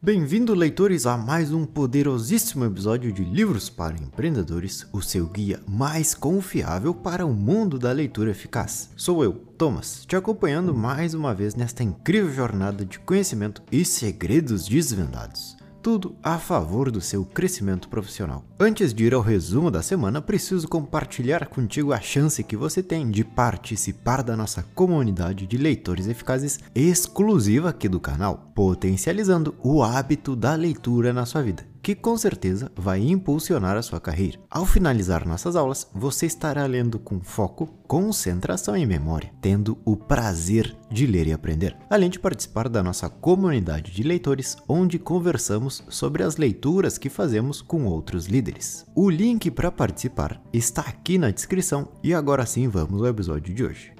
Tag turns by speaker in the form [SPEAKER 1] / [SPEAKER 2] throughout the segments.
[SPEAKER 1] Bem-vindo, leitores, a mais um poderosíssimo episódio de Livros para Empreendedores, o seu guia mais confiável para o mundo da leitura eficaz. Sou eu, Thomas, te acompanhando mais uma vez nesta incrível jornada de conhecimento e segredos desvendados tudo a favor do seu crescimento profissional. Antes de ir ao resumo da semana, preciso compartilhar contigo a chance que você tem de participar da nossa comunidade de leitores eficazes exclusiva aqui do canal, potencializando o hábito da leitura na sua vida que com certeza vai impulsionar a sua carreira. Ao finalizar nossas aulas, você estará lendo com foco, concentração e memória, tendo o prazer de ler e aprender, além de participar da nossa comunidade de leitores, onde conversamos sobre as leituras que fazemos com outros líderes. O link para participar está aqui na descrição e agora sim vamos ao episódio de hoje.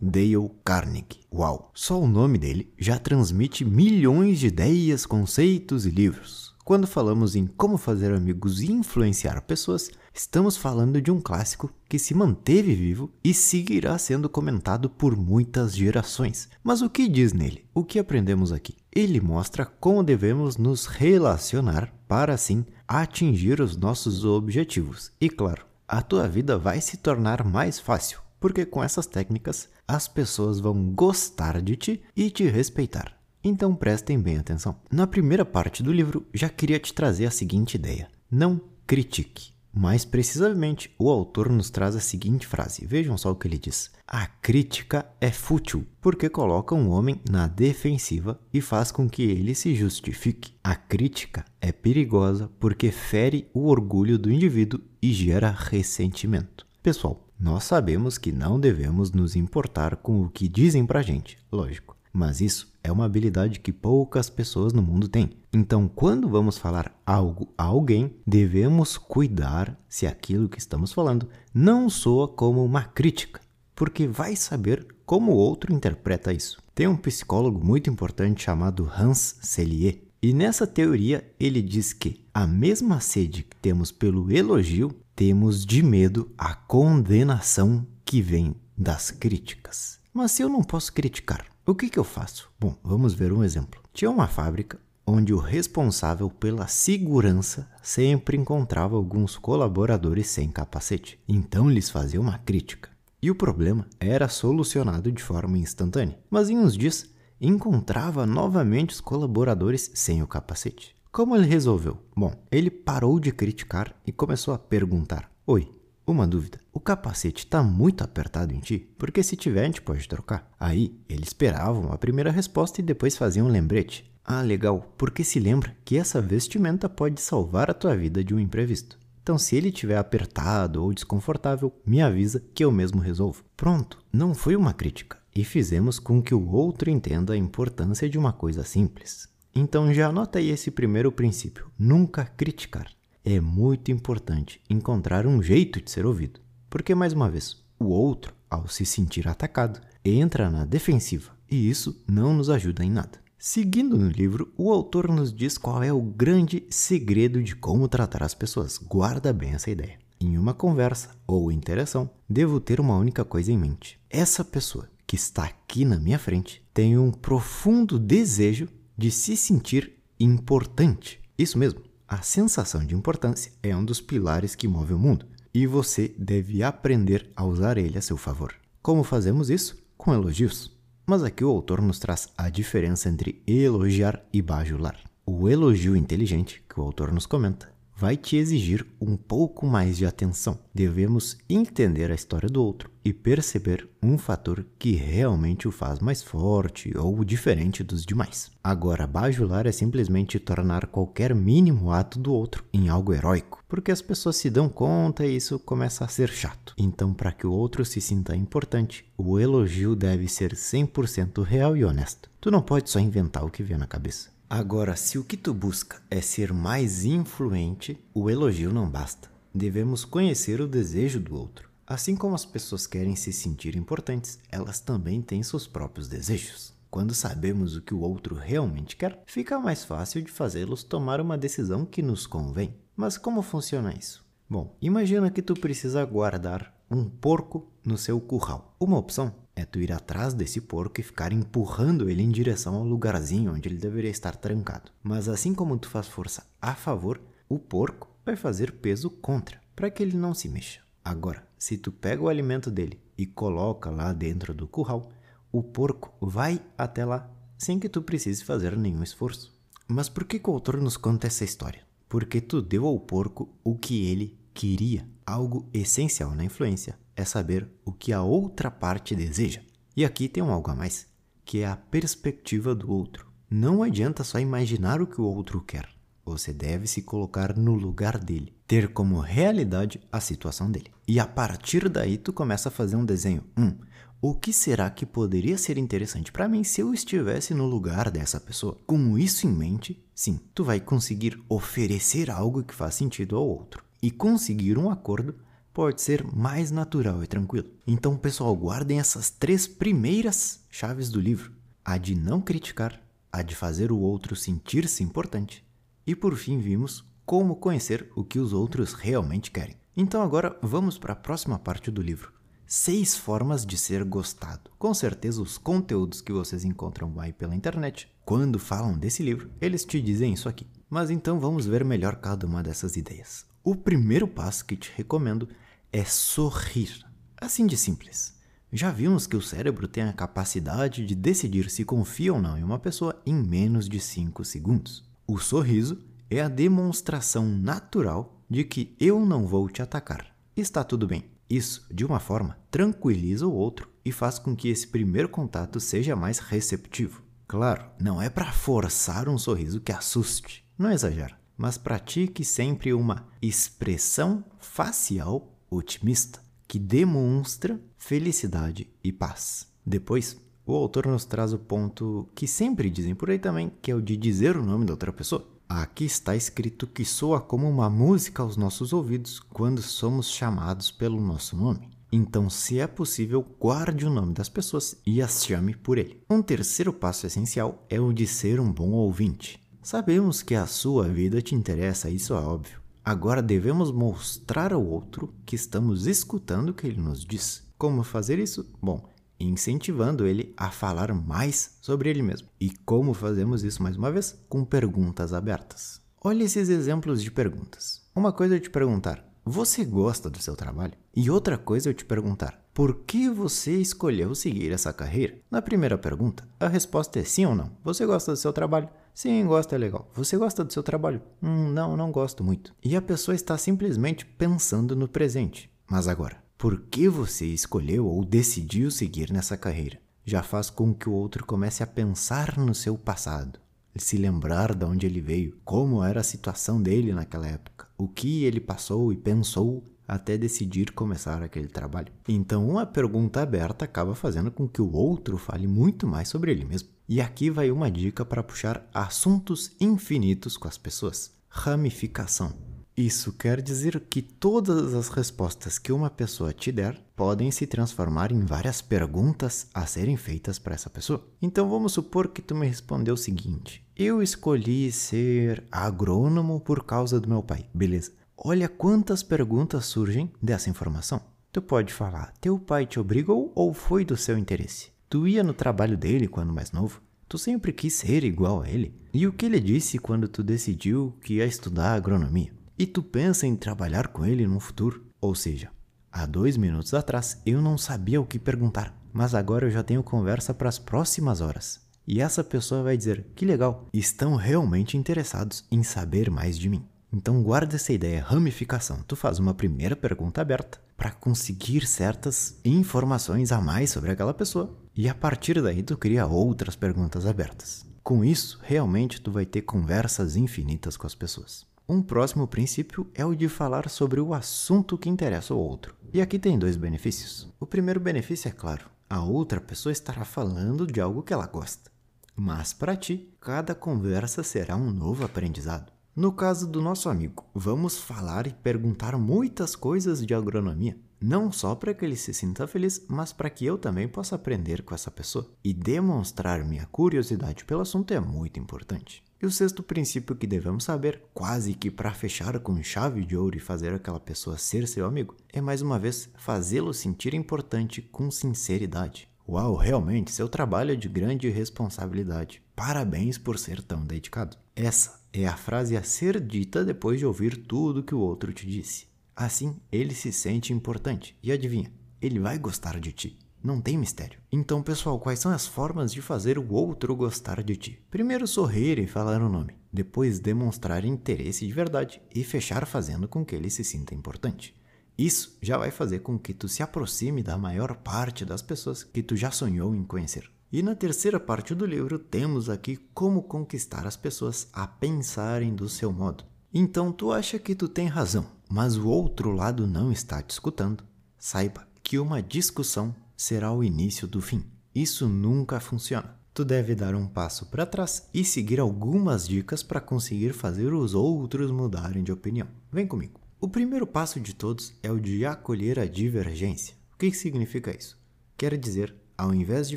[SPEAKER 1] Dale Carnegie. Uau! Só o nome dele já transmite milhões de ideias, conceitos e livros. Quando falamos em como fazer amigos e influenciar pessoas, estamos falando de um clássico que se manteve vivo e seguirá sendo comentado por muitas gerações. Mas o que diz nele? O que aprendemos aqui? Ele mostra como devemos nos relacionar para assim atingir os nossos objetivos. E claro, a tua vida vai se tornar mais fácil, porque com essas técnicas as pessoas vão gostar de ti e te respeitar. Então prestem bem atenção. Na primeira parte do livro, já queria te trazer a seguinte ideia: não critique. Mais precisamente, o autor nos traz a seguinte frase. Vejam só o que ele diz: A crítica é fútil, porque coloca um homem na defensiva e faz com que ele se justifique. A crítica é perigosa porque fere o orgulho do indivíduo e gera ressentimento. Pessoal, nós sabemos que não devemos nos importar com o que dizem pra gente, lógico. Mas isso é uma habilidade que poucas pessoas no mundo têm. Então, quando vamos falar algo a alguém, devemos cuidar se aquilo que estamos falando não soa como uma crítica, porque vai saber como o outro interpreta isso. Tem um psicólogo muito importante chamado Hans Selye, e nessa teoria ele diz que a mesma sede que temos pelo elogio, temos de medo a condenação que vem das críticas. Mas se eu não posso criticar, o que, que eu faço? Bom, vamos ver um exemplo. Tinha uma fábrica onde o responsável pela segurança sempre encontrava alguns colaboradores sem capacete. Então lhes fazia uma crítica. E o problema era solucionado de forma instantânea. Mas em uns dias encontrava novamente os colaboradores sem o capacete. Como ele resolveu? Bom, ele parou de criticar e começou a perguntar: Oi, uma dúvida: o capacete está muito apertado em ti? Porque se tiver, a gente pode trocar. Aí, eles esperavam a primeira resposta e depois faziam um lembrete. Ah, legal, porque se lembra que essa vestimenta pode salvar a tua vida de um imprevisto. Então, se ele estiver apertado ou desconfortável, me avisa que eu mesmo resolvo. Pronto, não foi uma crítica e fizemos com que o outro entenda a importância de uma coisa simples. Então já anota aí esse primeiro princípio: nunca criticar é muito importante encontrar um jeito de ser ouvido, porque, mais uma vez, o outro, ao se sentir atacado, entra na defensiva e isso não nos ajuda em nada. Seguindo no livro, o autor nos diz qual é o grande segredo de como tratar as pessoas. Guarda bem essa ideia. Em uma conversa ou interação, devo ter uma única coisa em mente. Essa pessoa que está aqui na minha frente tem um profundo desejo de se sentir importante. Isso mesmo, a sensação de importância é um dos pilares que move o mundo e você deve aprender a usar ele a seu favor. Como fazemos isso? Com elogios. Mas aqui o autor nos traz a diferença entre elogiar e bajular. O elogio inteligente, que o autor nos comenta, vai te exigir um pouco mais de atenção. Devemos entender a história do outro e perceber um fator que realmente o faz mais forte ou diferente dos demais. Agora, bajular é simplesmente tornar qualquer mínimo ato do outro em algo heróico, porque as pessoas se dão conta e isso começa a ser chato. Então, para que o outro se sinta importante, o elogio deve ser 100% real e honesto. Tu não pode só inventar o que vem na cabeça. Agora, se o que tu busca é ser mais influente, o elogio não basta. Devemos conhecer o desejo do outro. Assim como as pessoas querem se sentir importantes, elas também têm seus próprios desejos. Quando sabemos o que o outro realmente quer, fica mais fácil de fazê-los tomar uma decisão que nos convém. Mas como funciona isso? Bom, imagina que tu precisa guardar um porco no seu curral. Uma opção é tu ir atrás desse porco e ficar empurrando ele em direção ao lugarzinho onde ele deveria estar trancado. Mas assim como tu faz força a favor, o porco vai fazer peso contra, para que ele não se mexa. Agora, se tu pega o alimento dele e coloca lá dentro do curral, o porco vai até lá sem que tu precise fazer nenhum esforço. Mas por que, que o autor nos conta essa história? Porque tu deu ao porco o que ele queria. Algo essencial na influência é saber o que a outra parte deseja. E aqui tem um algo a mais, que é a perspectiva do outro. Não adianta só imaginar o que o outro quer. Você deve se colocar no lugar dele, ter como realidade a situação dele. E a partir daí tu começa a fazer um desenho. Hum, o que será que poderia ser interessante para mim se eu estivesse no lugar dessa pessoa? Com isso em mente, sim, tu vai conseguir oferecer algo que faz sentido ao outro. E conseguir um acordo pode ser mais natural e tranquilo. Então, pessoal, guardem essas três primeiras chaves do livro: a de não criticar, a de fazer o outro sentir-se importante, e por fim vimos como conhecer o que os outros realmente querem. Então, agora vamos para a próxima parte do livro seis formas de ser gostado. Com certeza, os conteúdos que vocês encontram aí pela internet, quando falam desse livro, eles te dizem isso aqui. Mas então vamos ver melhor cada uma dessas ideias. O primeiro passo que te recomendo é sorrir. Assim de simples. Já vimos que o cérebro tem a capacidade de decidir se confia ou não em uma pessoa em menos de 5 segundos. O sorriso é a demonstração natural de que eu não vou te atacar. Está tudo bem. Isso, de uma forma, tranquiliza o outro e faz com que esse primeiro contato seja mais receptivo. Claro, não é para forçar um sorriso que assuste, não exagera, mas pratique sempre uma expressão facial otimista que demonstra felicidade e paz. Depois, o autor nos traz o ponto que sempre dizem por aí também, que é o de dizer o nome da outra pessoa. Aqui está escrito que soa como uma música aos nossos ouvidos quando somos chamados pelo nosso nome. Então, se é possível, guarde o nome das pessoas e as chame por ele. Um terceiro passo essencial é o de ser um bom ouvinte. Sabemos que a sua vida te interessa, isso é óbvio. Agora devemos mostrar ao outro que estamos escutando o que ele nos diz. Como fazer isso? Bom, incentivando ele a falar mais sobre ele mesmo. E como fazemos isso mais uma vez? Com perguntas abertas. Olha esses exemplos de perguntas. Uma coisa é te perguntar: você gosta do seu trabalho? E outra coisa é eu te perguntar: por que você escolheu seguir essa carreira? Na primeira pergunta, a resposta é sim ou não. Você gosta do seu trabalho? Sim, gosta, é legal. Você gosta do seu trabalho? Hum, não, não gosto muito. E a pessoa está simplesmente pensando no presente. Mas agora, por que você escolheu ou decidiu seguir nessa carreira? Já faz com que o outro comece a pensar no seu passado, se lembrar de onde ele veio, como era a situação dele naquela época, o que ele passou e pensou até decidir começar aquele trabalho. Então, uma pergunta aberta acaba fazendo com que o outro fale muito mais sobre ele mesmo. E aqui vai uma dica para puxar assuntos infinitos com as pessoas: ramificação. Isso quer dizer que todas as respostas que uma pessoa te der podem se transformar em várias perguntas a serem feitas para essa pessoa. Então vamos supor que tu me respondeu o seguinte: Eu escolhi ser agrônomo por causa do meu pai. Beleza. Olha quantas perguntas surgem dessa informação. Tu pode falar: Teu pai te obrigou ou foi do seu interesse? Tu ia no trabalho dele quando mais novo? Tu sempre quis ser igual a ele? E o que ele disse quando tu decidiu que ia estudar agronomia? e tu pensa em trabalhar com ele no futuro. Ou seja, há dois minutos atrás eu não sabia o que perguntar, mas agora eu já tenho conversa para as próximas horas. E essa pessoa vai dizer: que legal, estão realmente interessados em saber mais de mim. Então guarda essa ideia, ramificação. Tu faz uma primeira pergunta aberta para conseguir certas informações a mais sobre aquela pessoa e a partir daí tu cria outras perguntas abertas. Com isso, realmente tu vai ter conversas infinitas com as pessoas. Um próximo princípio é o de falar sobre o assunto que interessa ao outro. E aqui tem dois benefícios. O primeiro benefício é claro, a outra pessoa estará falando de algo que ela gosta. Mas para ti, cada conversa será um novo aprendizado. No caso do nosso amigo, vamos falar e perguntar muitas coisas de agronomia. Não só para que ele se sinta feliz, mas para que eu também possa aprender com essa pessoa. E demonstrar minha curiosidade pelo assunto é muito importante. E o sexto princípio que devemos saber, quase que para fechar com chave de ouro e fazer aquela pessoa ser seu amigo, é mais uma vez fazê-lo sentir importante com sinceridade. Uau, realmente, seu trabalho é de grande responsabilidade. Parabéns por ser tão dedicado. Essa é a frase a ser dita depois de ouvir tudo que o outro te disse. Assim, ele se sente importante. E adivinha, ele vai gostar de ti. Não tem mistério. Então, pessoal, quais são as formas de fazer o outro gostar de ti? Primeiro, sorrir e falar o nome. Depois, demonstrar interesse de verdade e fechar fazendo com que ele se sinta importante. Isso já vai fazer com que tu se aproxime da maior parte das pessoas que tu já sonhou em conhecer. E na terceira parte do livro temos aqui como conquistar as pessoas a pensarem do seu modo. Então tu acha que tu tem razão, mas o outro lado não está te escutando. Saiba que uma discussão será o início do fim. Isso nunca funciona. Tu deve dar um passo para trás e seguir algumas dicas para conseguir fazer os outros mudarem de opinião. Vem comigo. O primeiro passo de todos é o de acolher a divergência. O que significa isso? Quer dizer, ao invés de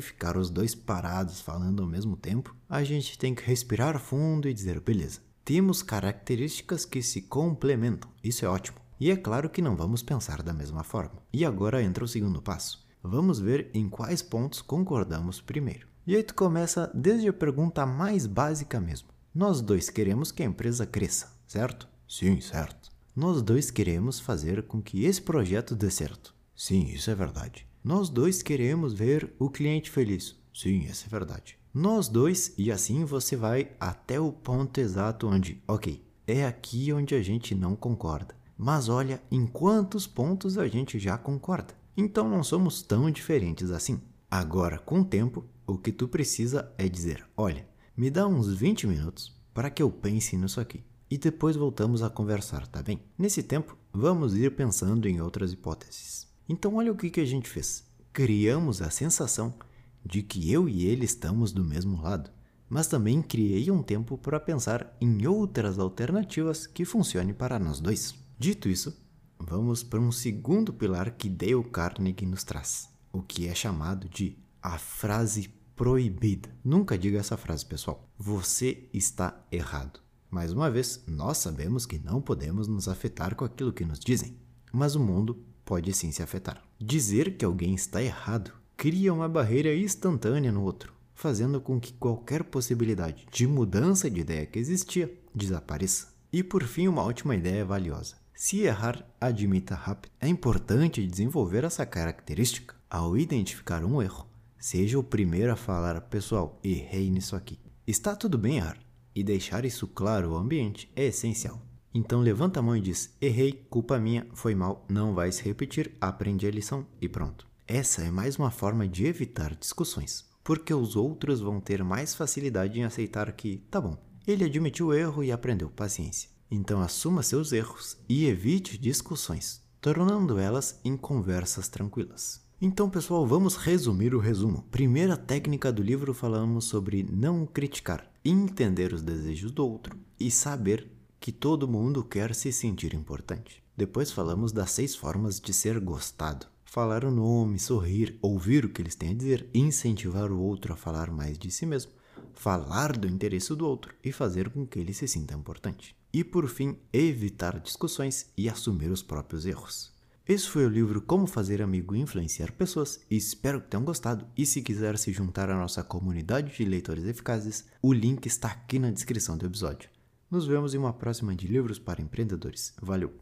[SPEAKER 1] ficar os dois parados falando ao mesmo tempo, a gente tem que respirar fundo e dizer: beleza, temos características que se complementam, isso é ótimo. E é claro que não vamos pensar da mesma forma. E agora entra o segundo passo. Vamos ver em quais pontos concordamos primeiro. E aí tu começa desde a pergunta mais básica mesmo. Nós dois queremos que a empresa cresça, certo? Sim, certo. Nós dois queremos fazer com que esse projeto dê certo. Sim, isso é verdade. Nós dois queremos ver o cliente feliz. Sim, isso é verdade. Nós dois, e assim você vai até o ponto exato onde, ok, é aqui onde a gente não concorda. Mas olha em quantos pontos a gente já concorda. Então não somos tão diferentes assim. Agora, com o tempo, o que tu precisa é dizer: olha, me dá uns 20 minutos para que eu pense nisso aqui. E depois voltamos a conversar, tá bem? Nesse tempo, vamos ir pensando em outras hipóteses. Então, olha o que, que a gente fez. Criamos a sensação de que eu e ele estamos do mesmo lado, mas também criei um tempo para pensar em outras alternativas que funcionem para nós dois. Dito isso, vamos para um segundo pilar que Dale Carnegie nos traz, o que é chamado de a frase proibida. Nunca diga essa frase, pessoal. Você está errado. Mais uma vez, nós sabemos que não podemos nos afetar com aquilo que nos dizem, mas o mundo pode sim se afetar. Dizer que alguém está errado cria uma barreira instantânea no outro, fazendo com que qualquer possibilidade de mudança de ideia que existia desapareça. E por fim, uma última ideia valiosa. Se errar, admita rápido. É importante desenvolver essa característica. Ao identificar um erro, seja o primeiro a falar, pessoal, errei nisso aqui. Está tudo bem errar, e deixar isso claro ao ambiente é essencial. Então levanta a mão e diz: errei, culpa minha, foi mal, não vai se repetir, aprendi a lição e pronto. Essa é mais uma forma de evitar discussões, porque os outros vão ter mais facilidade em aceitar que, tá bom, ele admitiu o erro e aprendeu paciência. Então assuma seus erros e evite discussões, tornando elas em conversas tranquilas. Então, pessoal, vamos resumir o resumo. Primeira técnica do livro falamos sobre não criticar, entender os desejos do outro e saber que todo mundo quer se sentir importante. Depois falamos das seis formas de ser gostado. Falar o nome, sorrir, ouvir o que eles têm a dizer, incentivar o outro a falar mais de si mesmo, falar do interesse do outro e fazer com que ele se sinta importante. E por fim, evitar discussões e assumir os próprios erros. Esse foi o livro Como Fazer Amigo e Influenciar Pessoas. Espero que tenham gostado. E se quiser se juntar à nossa comunidade de leitores eficazes, o link está aqui na descrição do episódio. Nos vemos em uma próxima de Livros para Empreendedores. Valeu!